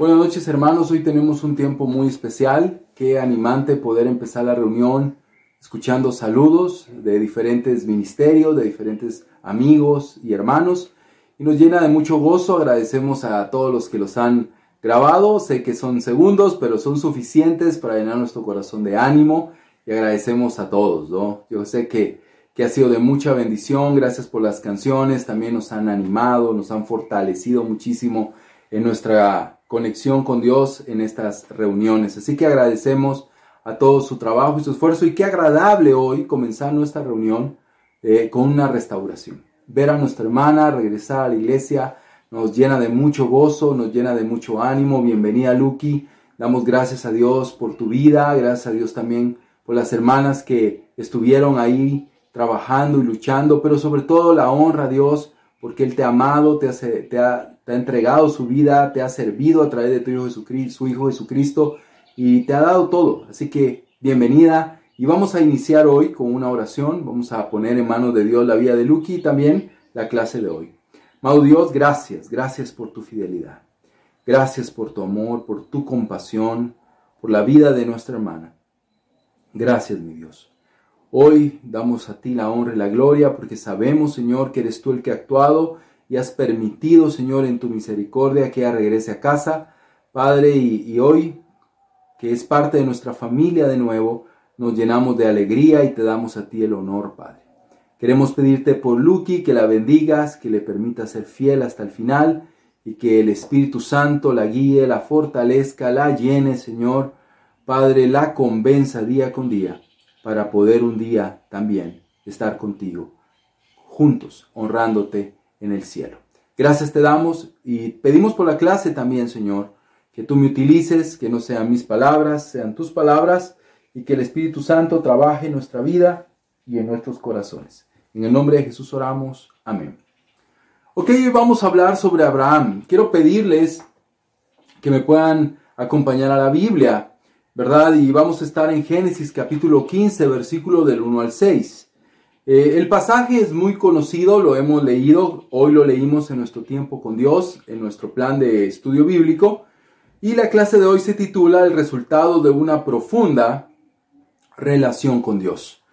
Buenas noches hermanos, hoy tenemos un tiempo muy especial, qué animante poder empezar la reunión escuchando saludos de diferentes ministerios, de diferentes amigos y hermanos. Y nos llena de mucho gozo, agradecemos a todos los que los han grabado, sé que son segundos, pero son suficientes para llenar nuestro corazón de ánimo y agradecemos a todos, ¿no? Yo sé que, que ha sido de mucha bendición, gracias por las canciones, también nos han animado, nos han fortalecido muchísimo en nuestra conexión con Dios en estas reuniones. Así que agradecemos a todos su trabajo y su esfuerzo y qué agradable hoy comenzar nuestra reunión eh, con una restauración. Ver a nuestra hermana regresar a la iglesia nos llena de mucho gozo, nos llena de mucho ánimo. Bienvenida Lucky, damos gracias a Dios por tu vida, gracias a Dios también por las hermanas que estuvieron ahí trabajando y luchando, pero sobre todo la honra a Dios porque Él te ha amado, te, te ha te ha entregado su vida, te ha servido a través de tu Hijo Jesucristo, su Hijo Jesucristo y te ha dado todo. Así que bienvenida y vamos a iniciar hoy con una oración. Vamos a poner en manos de Dios la vida de Lucky y también la clase de hoy. Mau Dios, gracias, gracias por tu fidelidad. Gracias por tu amor, por tu compasión, por la vida de nuestra hermana. Gracias, mi Dios. Hoy damos a ti la honra y la gloria porque sabemos, Señor, que eres tú el que ha actuado y has permitido, Señor, en tu misericordia que ella regrese a casa, Padre, y, hoy, que es parte de nuestra familia de nuevo, nos llenamos de alegría y te damos a ti el honor, Padre. Queremos pedirte por Lucky que la bendigas, que le permita ser fiel hasta el final y que el Espíritu Santo la guíe, la fortalezca, la llene, Señor. Padre, la convenza día con día para poder un día también estar contigo, juntos, honrándote en el cielo. Gracias te damos y pedimos por la clase también, Señor, que tú me utilices, que no sean mis palabras, sean tus palabras y que el Espíritu Santo trabaje en nuestra vida y en nuestros corazones. En el nombre de Jesús oramos. Amén. Ok, vamos a hablar sobre Abraham. Quiero pedirles que me puedan acompañar a la Biblia, ¿verdad? Y vamos a estar en Génesis capítulo 15, versículo del 1 al 6. Eh, el pasaje es muy conocido, lo hemos leído, hoy lo leímos en nuestro tiempo con Dios, en nuestro plan de estudio bíblico, y la clase de hoy se titula El resultado de una profunda relación con Dios.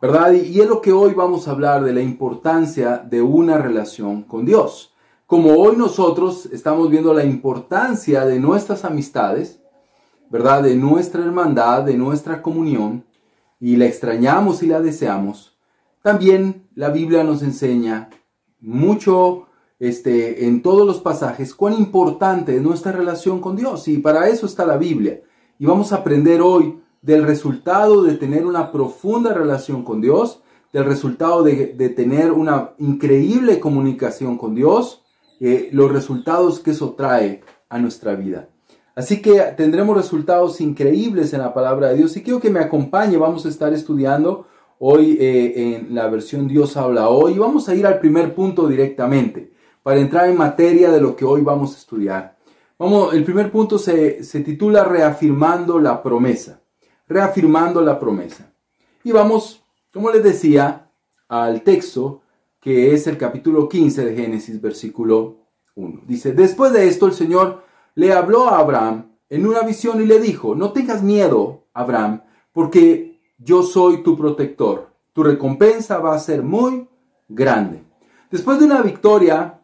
¿Verdad? Y es lo que hoy vamos a hablar de la importancia de una relación con Dios. Como hoy nosotros estamos viendo la importancia de nuestras amistades, ¿verdad? De nuestra hermandad, de nuestra comunión, y la extrañamos y la deseamos, también la Biblia nos enseña mucho este, en todos los pasajes cuán importante es nuestra relación con Dios y para eso está la Biblia. Y vamos a aprender hoy del resultado de tener una profunda relación con Dios, del resultado de, tener una increíble comunicación con Dios, eh, los resultados que eso trae a nuestra vida. Así que tendremos resultados increíbles en la palabra de Dios y quiero que me acompañe, vamos a estar estudiando hoy eh, en la versión Dios habla hoy. Vamos a ir al primer punto directamente para entrar en materia de lo que hoy vamos a estudiar. Vamos, el primer punto se, se titula Reafirmando la promesa. Reafirmando la promesa. Y vamos, como les decía, al texto que es el capítulo 15 de Génesis, versículo 1. Dice, después de esto el Señor le habló a Abraham en una visión y le dijo, no tengas miedo, Abraham, porque yo soy tu protector. Tu recompensa va a ser muy grande. Después de una victoria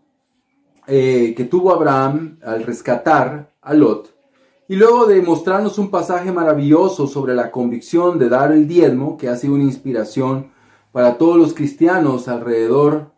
eh, que tuvo Abraham al rescatar a Lot, y luego de mostrarnos un pasaje maravilloso sobre la convicción de dar el diezmo, que ha sido una inspiración para todos los cristianos alrededor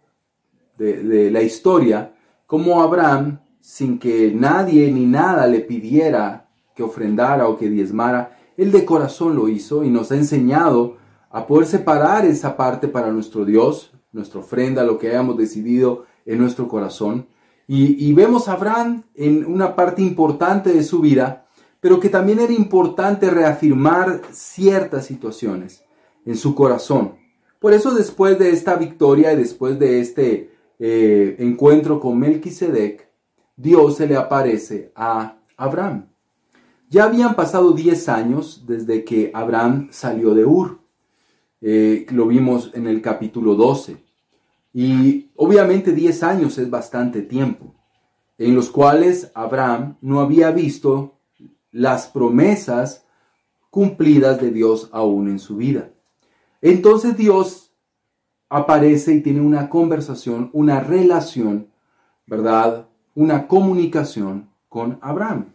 de, de la historia, como Abraham, sin que nadie ni nada le pidiera que ofrendara o que diezmara, él de corazón lo hizo y nos ha enseñado a poder separar esa parte para nuestro Dios, nuestra ofrenda, lo que hayamos decidido en nuestro corazón. Y, vemos a Abraham en una parte importante de su vida, pero que también era importante reafirmar ciertas situaciones en su corazón. Por eso después de esta victoria y después de este eh, encuentro con Melquisedec, Dios se le aparece a Abraham. Ya habían pasado 10 años desde que Abraham salió de Ur. Eh, lo vimos en el capítulo 12. Y obviamente 10 años es bastante tiempo. en los cuales Abraham no había visto las promesas cumplidas de Dios aún en su vida. Entonces Dios aparece y tiene una conversación, una relación, ¿verdad? Una comunicación con Abraham,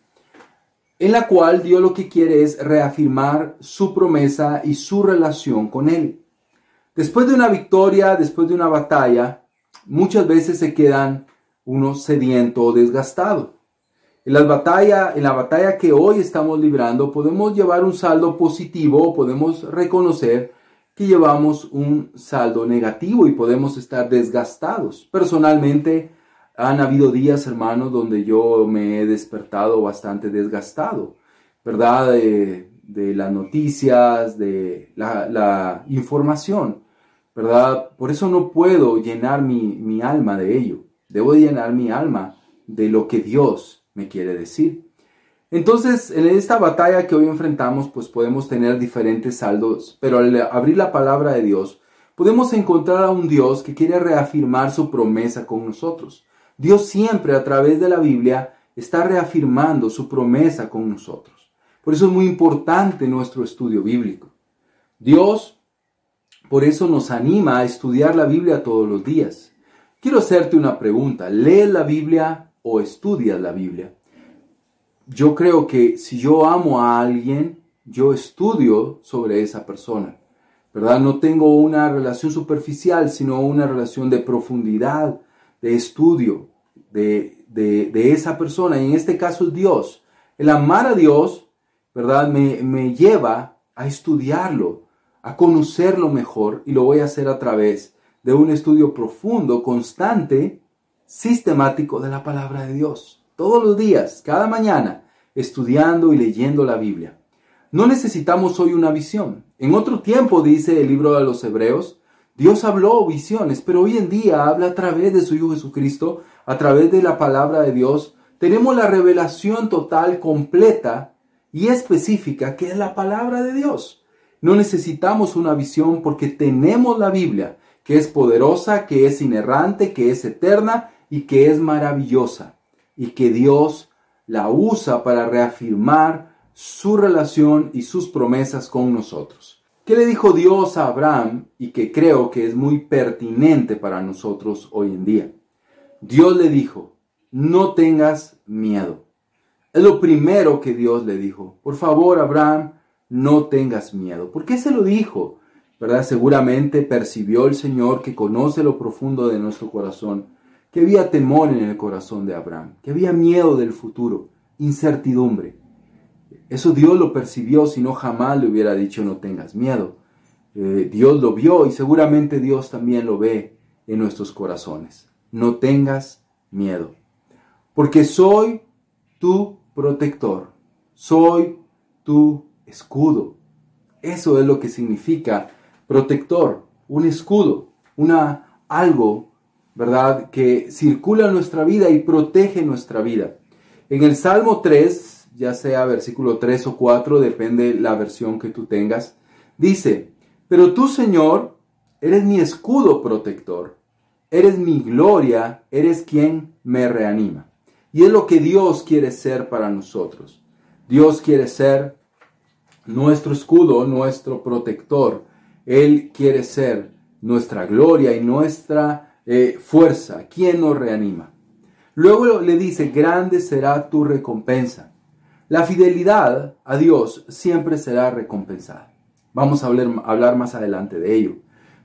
en la cual Dios lo que quiere es reafirmar su promesa y su relación con él. Después de una victoria, después de una batalla, muchas veces se quedan uno sediento o desgastado. En, las batalla, en la batalla que hoy estamos librando podemos llevar un saldo positivo o podemos reconocer que llevamos un saldo negativo y podemos estar desgastados. Personalmente, han habido días, hermanos, donde yo me he despertado bastante desgastado, ¿verdad? De, las noticias, de la, información, ¿verdad? Por eso no puedo llenar mi, mi alma de ello. Debo llenar mi alma de lo que Dios me quiere decir. Entonces, en esta batalla que hoy enfrentamos, pues podemos tener diferentes saldos, pero al abrir la palabra de Dios, podemos encontrar a un Dios que quiere reafirmar su promesa con nosotros. Dios siempre a través de la Biblia está reafirmando su promesa con nosotros. Por eso es muy importante nuestro estudio bíblico. Dios, por eso nos anima a estudiar la Biblia todos los días. Quiero hacerte una pregunta. ¿Lees la Biblia o estudias la Biblia? yo creo que si yo amo a alguien, yo estudio sobre esa persona, ¿verdad? No tengo una relación superficial, sino una relación de profundidad, de estudio de, de, esa persona. Y en este caso es Dios. El amar a Dios, ¿verdad? Me, me lleva a estudiarlo, a conocerlo mejor y lo voy a hacer a través de un estudio profundo, constante, sistemático de la palabra de Dios todos los días, cada mañana, estudiando y leyendo la Biblia. No necesitamos hoy una visión. En otro tiempo, dice el libro de los Hebreos, Dios habló visiones, pero hoy en día habla a través de su Hijo Jesucristo, a través de la palabra de Dios. Tenemos la revelación total, completa y específica que es la palabra de Dios. No necesitamos una visión porque tenemos la Biblia, que es poderosa, que es inerrante, que es eterna y que es maravillosa y que Dios la usa para reafirmar su relación y sus promesas con nosotros. ¿Qué le dijo Dios a Abraham y que creo que es muy pertinente para nosotros hoy en día? Dios le dijo, no tengas miedo. Es lo primero que Dios le dijo. Por favor, Abraham, no tengas miedo. ¿Por qué se lo dijo? ¿Verdad? Seguramente percibió el Señor que conoce lo profundo de nuestro corazón que había temor en el corazón de Abraham, que había miedo del futuro, incertidumbre. Eso Dios lo percibió, si no jamás le hubiera dicho no tengas miedo. Eh, Dios lo vio y seguramente Dios también lo ve en nuestros corazones. No tengas miedo, porque soy tu protector, soy tu escudo. Eso es lo que significa protector, un escudo, una algo ¿verdad? Que circula nuestra vida y protege nuestra vida. En el Salmo 3, ya sea versículo 3 o 4, depende la versión que tú tengas, dice, pero tú, Señor, eres mi escudo protector, eres mi gloria, eres quien me reanima. Y es lo que Dios quiere ser para nosotros. Dios quiere ser nuestro escudo, nuestro protector. Él quiere ser nuestra gloria y nuestra eh, fuerza, ¿quién nos reanima? Luego le dice, grande será tu recompensa. La fidelidad a Dios siempre será recompensada. Vamos a hablar, hablar más adelante de ello,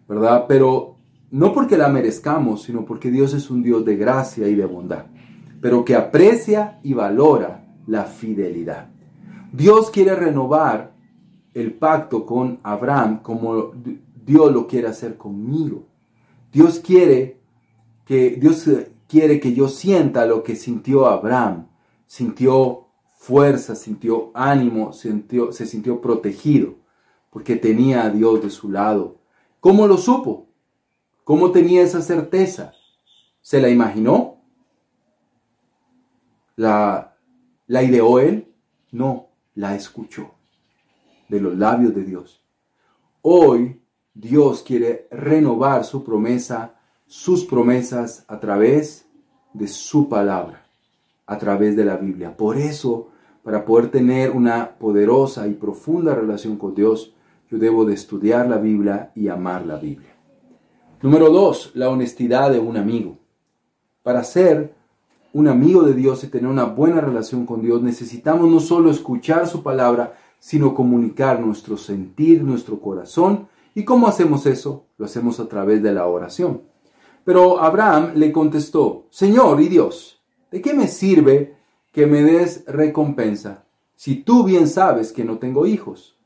¿verdad? Pero no porque la merezcamos, sino porque Dios es un Dios de gracia y de bondad, pero que aprecia y valora la fidelidad. Dios quiere renovar el pacto con Abraham como Dios lo quiere hacer conmigo. Dios quiere que Dios quiere que yo sienta lo que sintió Abraham. Sintió fuerza, sintió ánimo, sintió, se sintió protegido, porque tenía a Dios de su lado. ¿Cómo lo supo? ¿Cómo tenía esa certeza? ¿Se la imaginó? ¿La, la ideó él? No, la escuchó de los labios de Dios. Hoy Dios quiere renovar su promesa, sus promesas a través de su palabra. a través de la Biblia. Por eso, para poder tener una poderosa y profunda relación con Dios, yo debo de estudiar la Biblia y amar la Biblia. Número dos, la honestidad de un amigo. Para ser un amigo de Dios y tener una buena relación con Dios, necesitamos no solo escuchar su palabra, sino comunicar nuestro sentir, nuestro corazón. ¿Y cómo hacemos eso? Lo hacemos a través de la oración. Pero Abraham le contestó, Señor y Dios, ¿de qué me sirve que me des recompensa si tú bien sabes que no tengo hijos?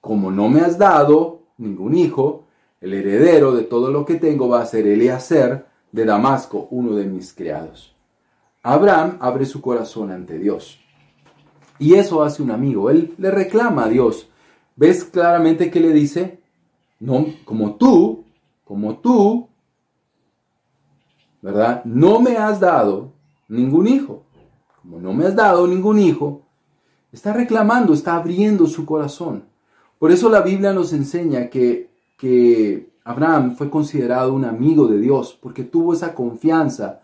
Como no me has dado ningún hijo, el heredero de todo lo que tengo va a ser Eleazar de Damasco, uno de mis criados. Abraham abre su corazón ante Dios. Y eso hace un amigo. Él le reclama a Dios. ¿Ves claramente que le dice? No, como tú, como tú ¿verdad? No me has dado ningún hijo. No me has dado ningún hijo, está reclamando, está abriendo su corazón. Por eso la Biblia nos enseña que, que Abraham fue considerado un amigo de Dios, porque tuvo esa confianza.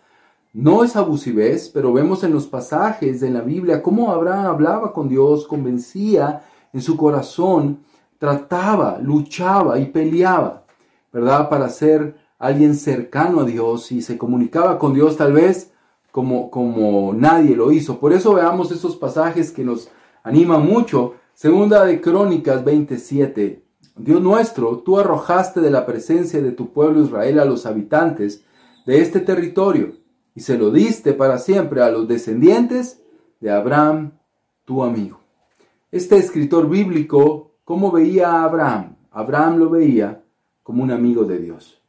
No es abusivez, pero vemos en los pasajes de la Biblia cómo Abraham hablaba con Dios, convencía en su corazón, trataba, luchaba y peleaba, ¿verdad? Para ser alguien cercano a Dios y se comunicaba con Dios tal vez como, como nadie lo hizo. Por eso veamos esos pasajes que nos animan mucho. Segunda de Crónicas 27. Dios nuestro, tú arrojaste de la presencia de tu pueblo Israel a los habitantes de este territorio y se lo diste para siempre a los descendientes de Abraham, tu amigo. Este escritor bíblico, ¿cómo veía a Abraham? Abraham lo veía como un amigo de Dios.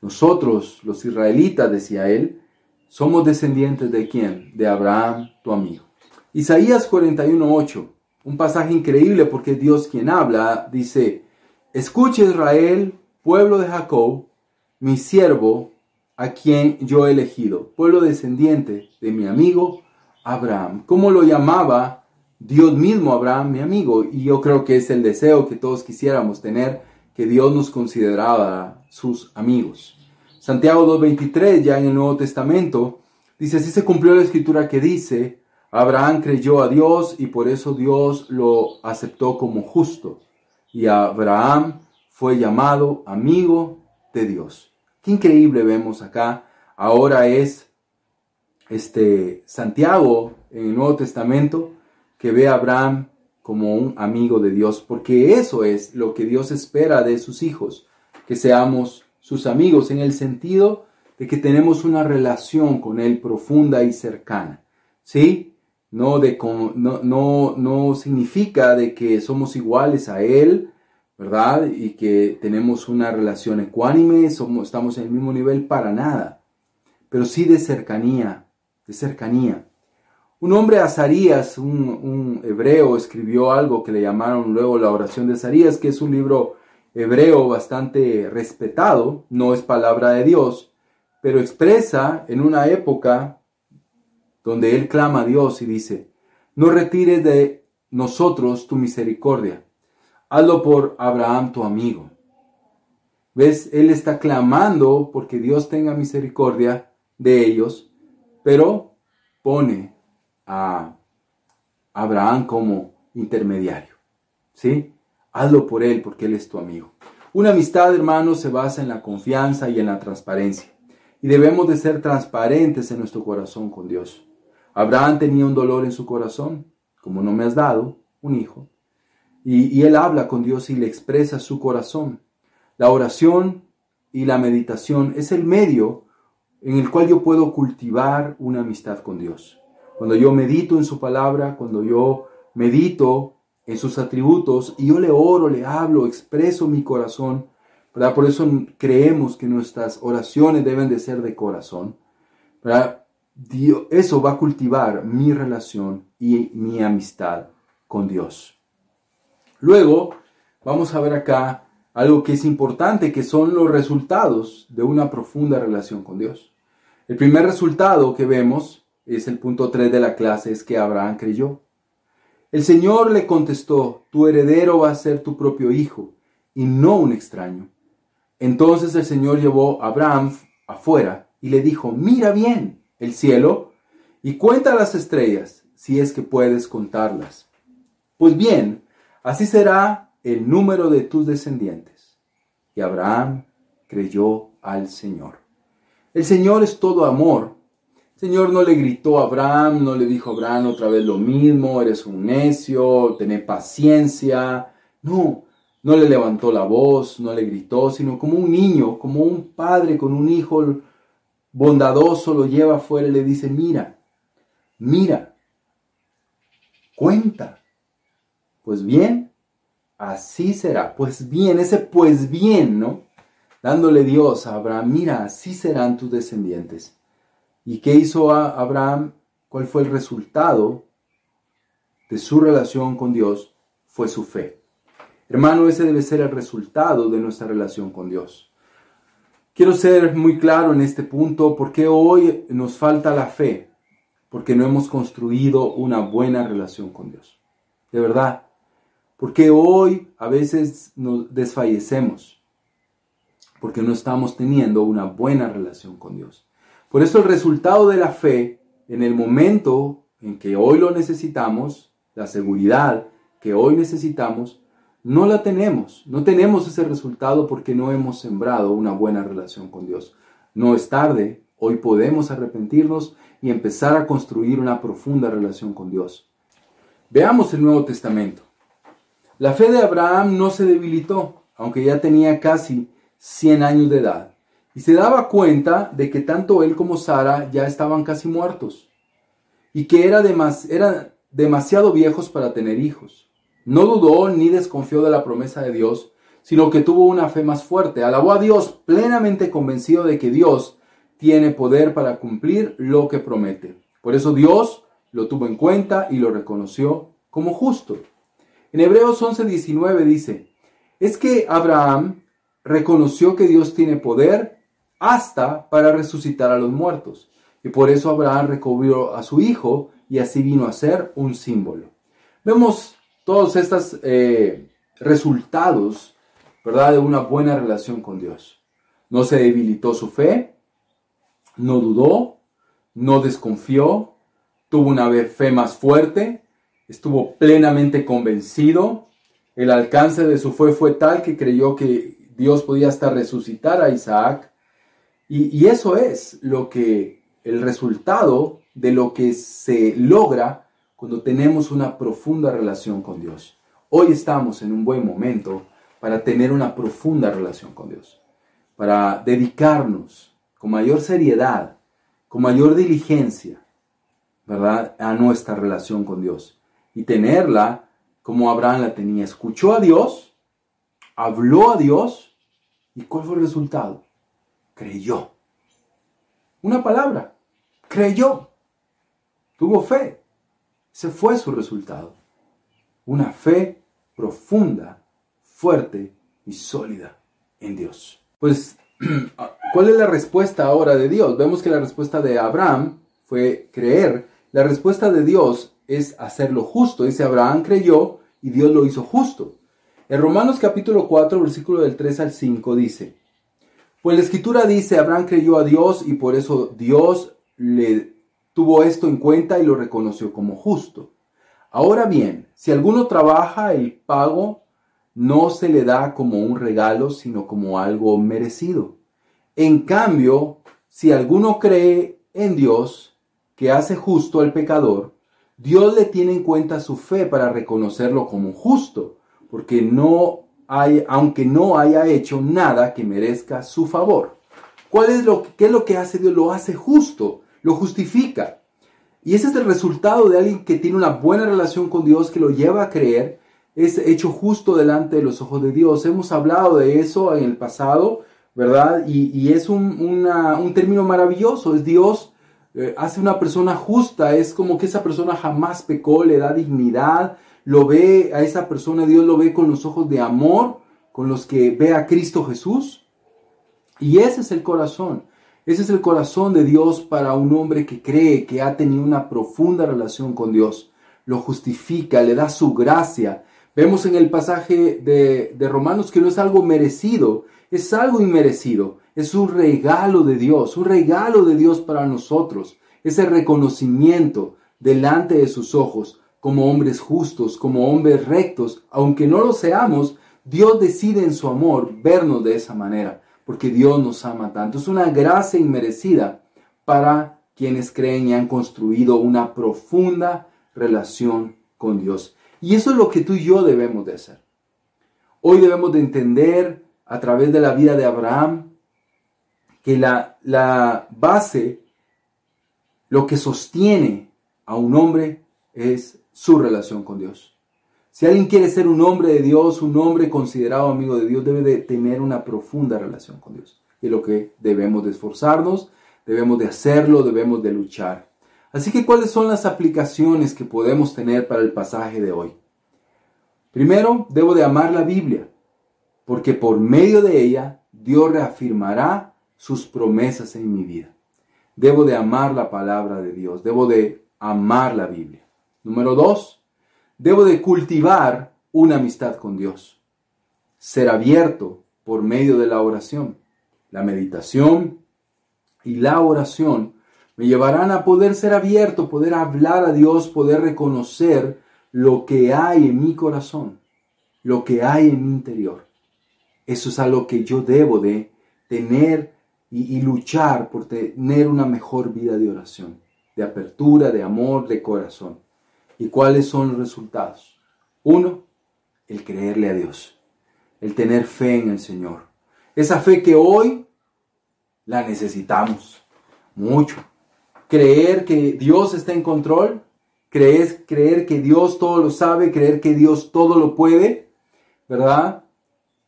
Nosotros, los israelitas, decía él, somos descendientes de quién? De Abraham, tu amigo. Isaías 41:8, un pasaje increíble porque Dios quien habla, dice, escuche Israel, pueblo de Jacob, mi siervo, a quien yo he elegido, pueblo descendiente de mi amigo Abraham. ¿Cómo lo llamaba Dios mismo Abraham, mi amigo? Y yo creo que es el deseo que todos quisiéramos tener que Dios nos consideraba sus amigos. Santiago 2.23, ya en el Nuevo Testamento, dice, así se cumplió la escritura que dice, Abraham creyó a Dios y por eso Dios lo aceptó como justo. Y Abraham fue llamado amigo de Dios. Qué increíble vemos acá. Ahora es este Santiago en el Nuevo Testamento que ve a Abraham como un amigo de Dios, porque eso es lo que Dios espera de sus hijos, que seamos sus amigos en el sentido de que tenemos una relación con Él profunda y cercana. ¿Sí? No, de, no, no, no significa de que somos iguales a Él, ¿verdad? Y que tenemos una relación ecuánime, estamos en el mismo nivel para nada, pero sí de cercanía, de cercanía. Un hombre, Azarías, un, un, hebreo, escribió algo que le llamaron luego la oración de Azarías, que es un libro hebreo bastante respetado, no es palabra de Dios, pero expresa en una época donde él clama a Dios y dice, no retires de nosotros tu misericordia, hazlo por Abraham tu amigo. ¿Ves? Él está clamando porque Dios tenga misericordia de ellos, pero pone a Abraham como intermediario. ¿Sí? Hazlo por él porque él es tu amigo. Una amistad, hermanos, se basa en la confianza y en la transparencia. Y debemos de ser transparentes en nuestro corazón con Dios. Abraham tenía un dolor en su corazón, como no me has dado un hijo. Y, y él habla con Dios y le expresa su corazón. La oración y la meditación es el medio en el cual yo puedo cultivar una amistad con Dios. Cuando yo medito en su palabra, cuando yo medito en sus atributos y yo le oro, le hablo, expreso mi corazón. Por eso creemos que nuestras oraciones deben de ser de corazón, eso va a cultivar mi relación y mi amistad con Dios. Luego, vamos a ver acá algo que es importante, que son los resultados de una profunda relación con Dios. El primer resultado que vemos es el punto 3 de la clase, es que Abraham creyó. El Señor le contestó, tu heredero va a ser tu propio hijo y no un extraño. Entonces el Señor llevó a Abraham afuera y le dijo, mira bien el cielo y cuenta las estrellas, si es que puedes contarlas. Pues bien, así será el número de tus descendientes. Y Abraham creyó al Señor. El Señor es todo amor. Señor no le gritó a Abraham, no le dijo a Abraham otra vez lo mismo, eres un necio, ten paciencia. No, no le levantó la voz, no le gritó, sino como un niño, como un padre con un hijo bondadoso lo lleva afuera y le dice, mira, mira, cuenta. Pues bien, así será. Pues bien, ese pues bien, ¿no? Dándole Dios a Abraham, mira, así serán tus descendientes. ¿Y qué hizo Abraham? ¿Cuál fue el resultado de su relación con Dios? Fue su fe. Hermano, ese debe ser el resultado de nuestra relación con Dios. Quiero ser muy claro en este punto porque hoy nos falta la fe, porque no hemos construido una buena relación con Dios. De verdad, porque hoy a veces nos desfallecemos, porque no estamos teniendo una buena relación con Dios. Por eso el resultado de la fe, en el momento en que hoy lo necesitamos, la seguridad que hoy necesitamos, no la tenemos. No tenemos ese resultado porque no hemos sembrado una buena relación con Dios. No es tarde, hoy podemos arrepentirnos y empezar a construir una profunda relación con Dios. Veamos el Nuevo Testamento. La fe de Abraham no se debilitó, aunque ya tenía casi 100 años de edad, y se daba cuenta de que tanto él como Sara ya estaban casi muertos, y que era eran demasiado viejos para tener hijos. No dudó ni desconfió de la promesa de Dios, sino que tuvo una fe más fuerte. Alabó a Dios plenamente convencido de que Dios tiene poder para cumplir lo que promete. Por eso Dios lo tuvo en cuenta y lo reconoció como justo. En Hebreos 11:19 dice, es que Abraham reconoció que Dios tiene poder hasta para resucitar a los muertos. Y por eso Abraham recobrió a su hijo y así vino a ser un símbolo. Vemos todos estos eh, resultados, ¿verdad? De una buena relación con Dios. No se debilitó su fe, no dudó, no desconfió, tuvo una fe más fuerte, estuvo plenamente convencido. El alcance de su fe fue tal que creyó que Dios podía hasta resucitar a Isaac. Y, eso es lo que el resultado de lo que se logra cuando tenemos una profunda relación con Dios. Hoy estamos en un buen momento para tener una profunda relación con Dios, para dedicarnos con mayor seriedad, con mayor diligencia, ¿verdad?, a nuestra relación con Dios y tenerla como Abraham la tenía. Escuchó a Dios, habló a Dios y ¿cuál fue el resultado? Creyó. Una palabra, creyó. Tuvo fe. Ese fue su resultado. Una fe profunda, fuerte y sólida en Dios. Pues, ¿cuál es la respuesta ahora de Dios? Vemos que la respuesta de Abraham fue creer. La respuesta de Dios es hacerlo justo. Dice, Abraham creyó y Dios lo hizo justo. En Romanos capítulo 4, versículo del 3 al 5 dice, pues la escritura dice, Abraham creyó a Dios y por eso Dios le tuvo esto en cuenta y lo reconoció como justo. Ahora bien, si alguno trabaja, el pago no se le da como un regalo, sino como algo merecido. En cambio, si alguno cree en Dios, que hace justo al pecador, Dios le tiene en cuenta su fe para reconocerlo como justo, porque no aunque no haya hecho nada que merezca su favor. ¿Cuál es lo, ¿Qué es lo que hace Dios? Lo hace justo lo justifica. Y ese es el resultado de alguien que tiene una buena relación con Dios, que lo lleva a creer, es hecho justo delante de los ojos de Dios. Hemos hablado de eso en el pasado, ¿verdad? Y, es un, término maravilloso, es Dios eh, hace una persona justa, es como que esa persona jamás pecó, le da dignidad, lo ve a esa persona, Dios lo ve con los ojos de amor, con los que ve a Cristo Jesús. Y ese es el corazón. Ese es el corazón de Dios para un hombre que cree que ha tenido una profunda relación con Dios. Lo justifica, le da su gracia. Vemos en el pasaje de, de Romanos que no es algo merecido, es algo inmerecido. Es un regalo de Dios, un regalo de Dios para nosotros. ese reconocimiento delante de sus ojos como hombres justos, como hombres rectos, aunque no lo seamos, Dios decide en su amor vernos de esa manera, porque Dios nos ama tanto. Es una gracia inmerecida para quienes creen y han construido una profunda relación con Dios. Y eso es lo que tú y yo debemos de hacer. Hoy debemos de entender a través de la vida de Abraham que la, la base, lo que sostiene a un hombre es su relación con Dios. Si alguien quiere ser un hombre de Dios, un hombre considerado amigo de Dios, debe de tener una profunda relación con Dios. Y lo que debemos de esforzarnos, debemos de hacerlo, debemos de luchar. Así que, ¿cuáles son las aplicaciones que podemos tener para el pasaje de hoy? Primero, debo de amar la Biblia, porque por medio de ella Dios reafirmará sus promesas en mi vida. Debo de amar la palabra de Dios, debo de amar la Biblia. Número dos, debo de cultivar una amistad con Dios. Ser abierto por medio de la oración. La meditación y la oración me llevarán a poder ser abierto, poder hablar a Dios, poder reconocer lo que hay en mi corazón, lo que hay en mi interior. Eso es algo que yo debo de tener y, y luchar por tener una mejor vida de oración, de apertura, de amor, de corazón. ¿Y cuáles son los resultados? Uno, el creerle a Dios, el tener fe en el Señor. Esa fe que hoy la necesitamos mucho. Creer que Dios está en control, creer, creer que Dios todo lo sabe, creer que Dios todo lo puede, ¿verdad?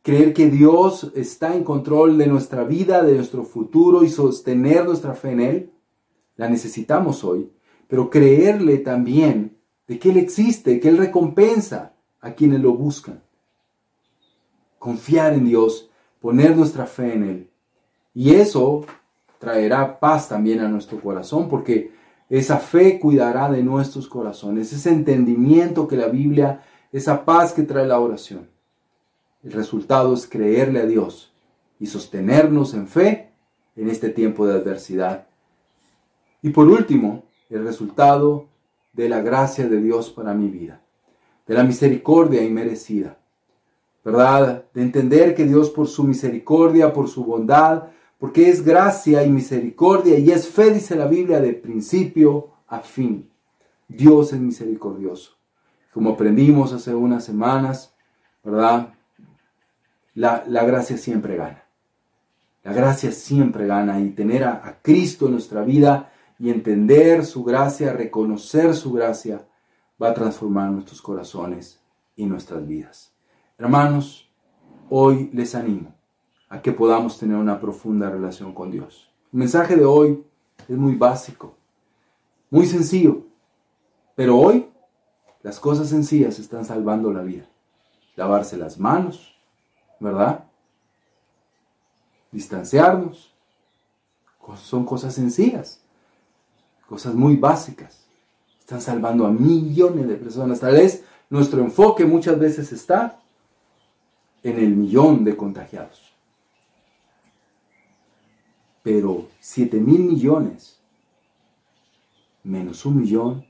Creer que Dios está en control de nuestra vida, de nuestro futuro y sostener nuestra fe en Él, la necesitamos hoy. Pero creerle también de que Él existe, que Él recompensa a quienes lo buscan. Confiar en Dios, poner nuestra fe en Él. Y eso traerá paz también a nuestro corazón, porque esa fe cuidará de nuestros corazones, ese entendimiento que la Biblia, esa paz que trae la oración. El resultado es creerle a Dios y sostenernos en fe en este tiempo de adversidad. Y por último, el resultado de la gracia de Dios para mi vida, de la misericordia inmerecida, ¿verdad? De entender que Dios por su misericordia, por su bondad, porque es gracia y misericordia y es fe, dice la Biblia, de principio a fin. Dios es misericordioso. Como aprendimos hace unas semanas, ¿verdad? La, gracia siempre gana. La gracia siempre gana y tener a, a Cristo en nuestra vida y entender su gracia, reconocer su gracia, va a transformar nuestros corazones y nuestras vidas. Hermanos, hoy les animo a que podamos tener una profunda relación con Dios. El mensaje de hoy es muy básico, muy sencillo, pero hoy las cosas sencillas están salvando la vida. Lavarse las manos, ¿verdad? Distanciarnos, son cosas sencillas cosas muy básicas. Están salvando a millones de personas. Tal vez nuestro enfoque muchas veces está en el millón de contagiados. Pero 7 mil millones menos un millón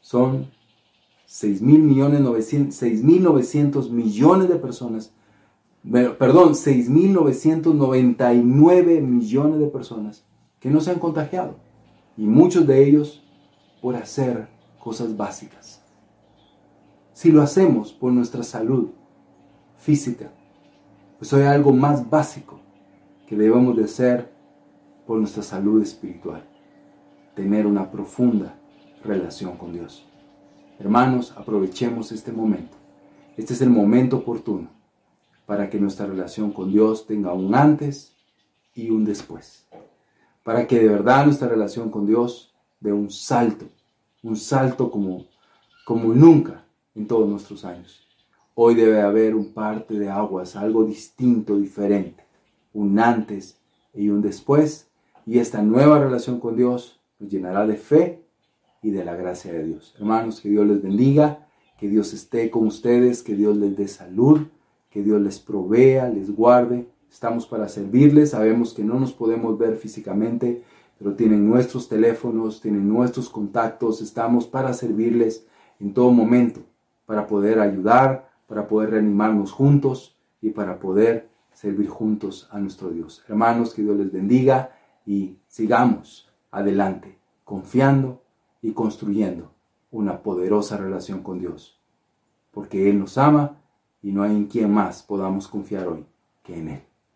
son 6 mil millones 900, millones de personas. Perdón, 6.999 millones de personas que no se han contagiado y muchos de ellos por hacer cosas básicas. Si lo hacemos por nuestra salud física, pues hay algo más básico que debemos de hacer por nuestra salud espiritual, tener una profunda relación con Dios. Hermanos, aprovechemos este momento. Este es el momento oportuno para que nuestra relación con Dios tenga un antes y un después para que de verdad nuestra relación con Dios dé un salto, un salto como, como nunca en todos nuestros años. Hoy debe haber un parte de aguas, algo distinto, diferente, un antes y un después, y esta nueva relación con Dios nos llenará de fe y de la gracia de Dios. Hermanos, que Dios les bendiga, que Dios esté con ustedes, que Dios les dé salud, que Dios les provea, les guarde Estamos para servirles, sabemos que no nos podemos ver físicamente, pero tienen nuestros teléfonos, tienen nuestros contactos, estamos para servirles en todo momento, para poder ayudar, para poder reanimarnos juntos y para poder servir juntos a nuestro Dios. Hermanos, que Dios les bendiga y sigamos adelante, confiando y construyendo una poderosa relación con Dios, porque Él nos ama y no hay en quien más podamos confiar hoy que en Él.